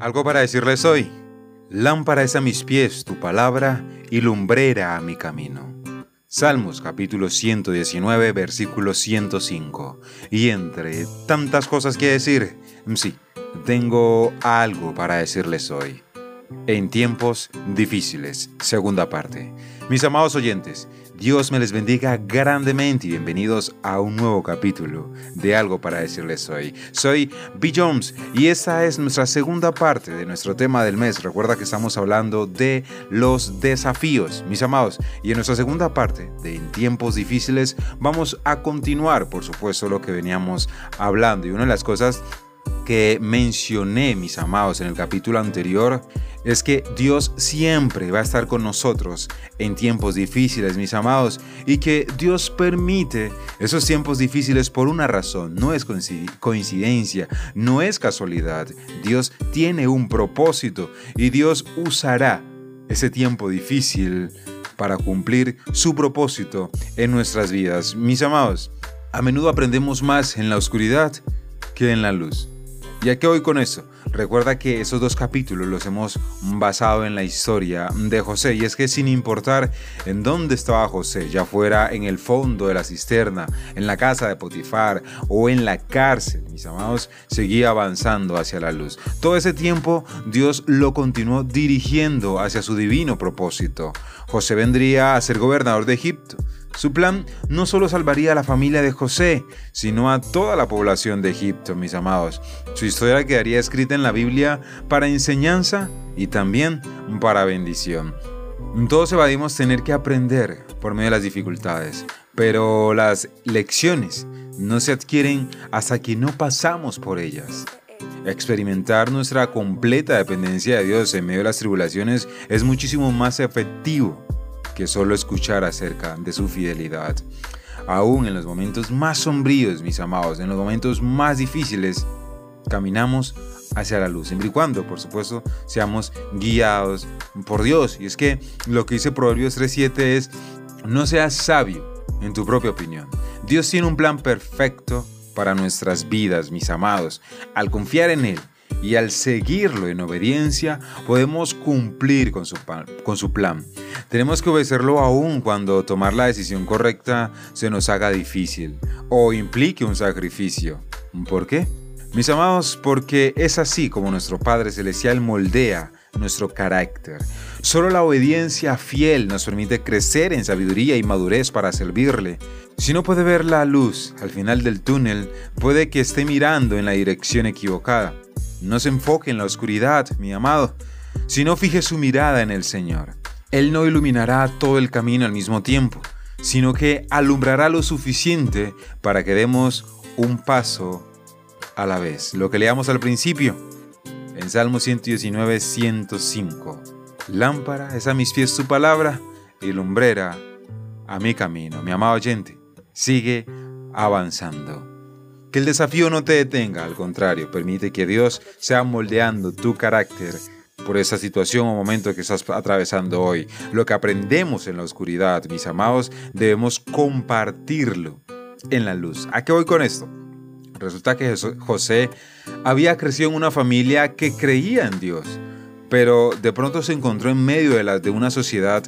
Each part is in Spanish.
Algo para decirles hoy. Lámpara es a mis pies tu palabra y lumbrera a mi camino. Salmos capítulo 119 versículo 105. Y entre tantas cosas que decir, sí, tengo algo para decirles hoy. En tiempos difíciles, segunda parte. Mis amados oyentes, Dios me les bendiga grandemente y bienvenidos a un nuevo capítulo de Algo para decirles hoy. Soy B. Jones y esta es nuestra segunda parte de nuestro tema del mes. Recuerda que estamos hablando de los desafíos, mis amados. Y en nuestra segunda parte de En tiempos difíciles vamos a continuar, por supuesto, lo que veníamos hablando. Y una de las cosas que mencioné, mis amados, en el capítulo anterior, es que Dios siempre va a estar con nosotros en tiempos difíciles, mis amados, y que Dios permite esos tiempos difíciles por una razón, no es coincidencia, no es casualidad. Dios tiene un propósito y Dios usará ese tiempo difícil para cumplir su propósito en nuestras vidas. Mis amados, a menudo aprendemos más en la oscuridad que en la luz. ¿Y a qué voy con eso? Recuerda que esos dos capítulos los hemos basado en la historia de José y es que sin importar en dónde estaba José, ya fuera en el fondo de la cisterna, en la casa de Potifar o en la cárcel, mis amados, seguía avanzando hacia la luz. Todo ese tiempo Dios lo continuó dirigiendo hacia su divino propósito. José vendría a ser gobernador de Egipto su plan no solo salvaría a la familia de José, sino a toda la población de Egipto, mis amados. Su historia quedaría escrita en la Biblia para enseñanza y también para bendición. Todos evadimos tener que aprender por medio de las dificultades, pero las lecciones no se adquieren hasta que no pasamos por ellas. Experimentar nuestra completa dependencia de Dios en medio de las tribulaciones es muchísimo más efectivo que solo escuchar acerca de su fidelidad. Aún en los momentos más sombríos, mis amados, en los momentos más difíciles, caminamos hacia la luz, siempre y cuando, por supuesto, seamos guiados por Dios. Y es que lo que dice Proverbios 3.7 es, no seas sabio en tu propia opinión. Dios tiene un plan perfecto para nuestras vidas, mis amados. Al confiar en Él, y al seguirlo en obediencia podemos cumplir con su, con su plan. Tenemos que obedecerlo aún cuando tomar la decisión correcta se nos haga difícil o implique un sacrificio. ¿Por qué? Mis amados, porque es así como nuestro Padre Celestial moldea nuestro carácter. Solo la obediencia fiel nos permite crecer en sabiduría y madurez para servirle. Si no puede ver la luz al final del túnel, puede que esté mirando en la dirección equivocada. No se enfoque en la oscuridad, mi amado, sino fije su mirada en el Señor. Él no iluminará todo el camino al mismo tiempo, sino que alumbrará lo suficiente para que demos un paso a la vez. Lo que leamos al principio, en Salmo 119, 105. Lámpara es a mis pies tu palabra y lumbrera a mi camino. Mi amado oyente, sigue avanzando. El desafío no te detenga, al contrario, permite que Dios sea moldeando tu carácter por esa situación o momento que estás atravesando hoy. Lo que aprendemos en la oscuridad, mis amados, debemos compartirlo en la luz. ¿A qué voy con esto? Resulta que José había crecido en una familia que creía en Dios, pero de pronto se encontró en medio de, la, de una sociedad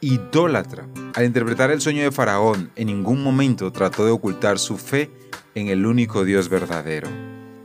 idólatra. Al interpretar el sueño de Faraón, en ningún momento trató de ocultar su fe en el único Dios verdadero.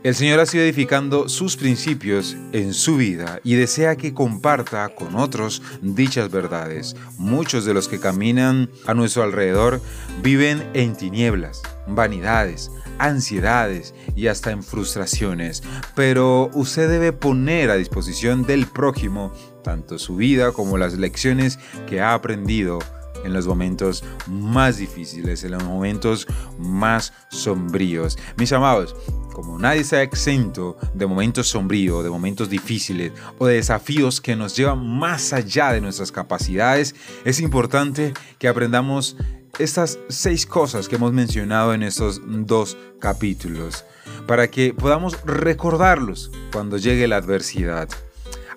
El Señor ha sido edificando sus principios en su vida y desea que comparta con otros dichas verdades. Muchos de los que caminan a nuestro alrededor viven en tinieblas, vanidades, ansiedades y hasta en frustraciones, pero usted debe poner a disposición del prójimo tanto su vida como las lecciones que ha aprendido en los momentos más difíciles, en los momentos más sombríos. Mis amados, como nadie está exento de momentos sombríos, de momentos difíciles o de desafíos que nos llevan más allá de nuestras capacidades, es importante que aprendamos estas seis cosas que hemos mencionado en estos dos capítulos, para que podamos recordarlos cuando llegue la adversidad.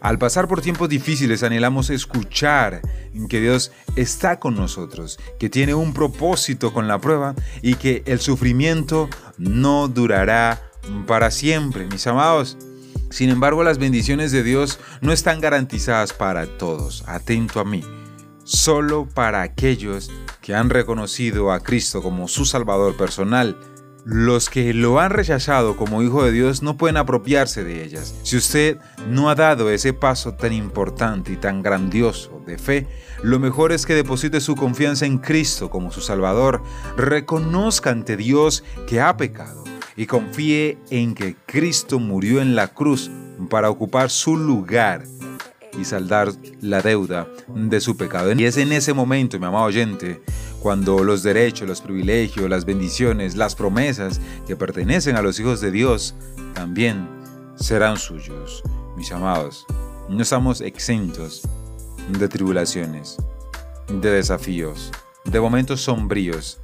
Al pasar por tiempos difíciles anhelamos escuchar que Dios está con nosotros, que tiene un propósito con la prueba y que el sufrimiento no durará para siempre, mis amados. Sin embargo, las bendiciones de Dios no están garantizadas para todos. Atento a mí. Solo para aquellos que han reconocido a Cristo como su Salvador personal. Los que lo han rechazado como hijo de Dios no pueden apropiarse de ellas. Si usted no ha dado ese paso tan importante y tan grandioso de fe, lo mejor es que deposite su confianza en Cristo como su Salvador, reconozca ante Dios que ha pecado y confíe en que Cristo murió en la cruz para ocupar su lugar y saldar la deuda de su pecado. Y es en ese momento, mi amado oyente, cuando los derechos, los privilegios, las bendiciones, las promesas que pertenecen a los hijos de Dios también serán suyos. Mis amados, no estamos exentos de tribulaciones, de desafíos, de momentos sombríos,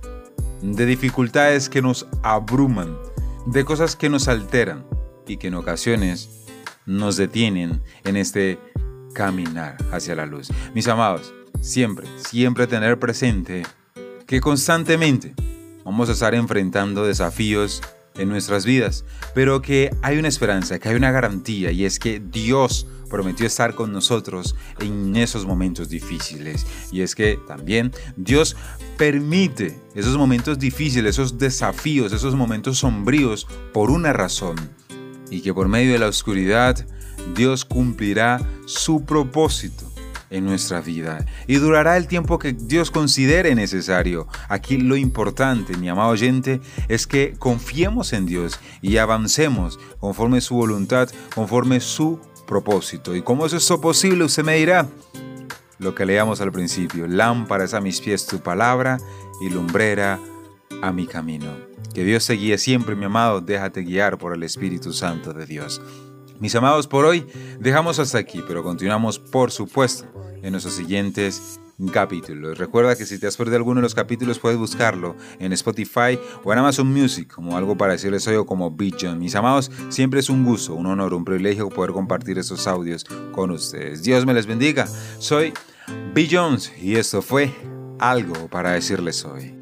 de dificultades que nos abruman, de cosas que nos alteran y que en ocasiones nos detienen en este caminar hacia la luz. Mis amados, siempre, siempre tener presente que constantemente vamos a estar enfrentando desafíos en nuestras vidas, pero que hay una esperanza, que hay una garantía y es que Dios prometió estar con nosotros en esos momentos difíciles. Y es que también Dios permite esos momentos difíciles, esos desafíos, esos momentos sombríos por una razón. Y que por medio de la oscuridad Dios cumplirá su propósito en nuestra vida y durará el tiempo que Dios considere necesario. Aquí lo importante, mi amado oyente, es que confiemos en Dios y avancemos conforme su voluntad, conforme su propósito. ¿Y cómo es eso posible? Usted me dirá lo que leíamos al principio. Lámparas a mis pies tu palabra y lumbrera a mi camino. Que Dios te guíe siempre, mi amado. Déjate guiar por el Espíritu Santo de Dios. Mis amados, por hoy dejamos hasta aquí, pero continuamos, por supuesto, en nuestros siguientes capítulos. Recuerda que si te has perdido alguno de los capítulos puedes buscarlo en Spotify o en Amazon Music como algo para decirles hoy o como Beat Mis amados, siempre es un gusto, un honor, un privilegio poder compartir estos audios con ustedes. Dios me les bendiga. Soy B. Jones y esto fue algo para decirles hoy.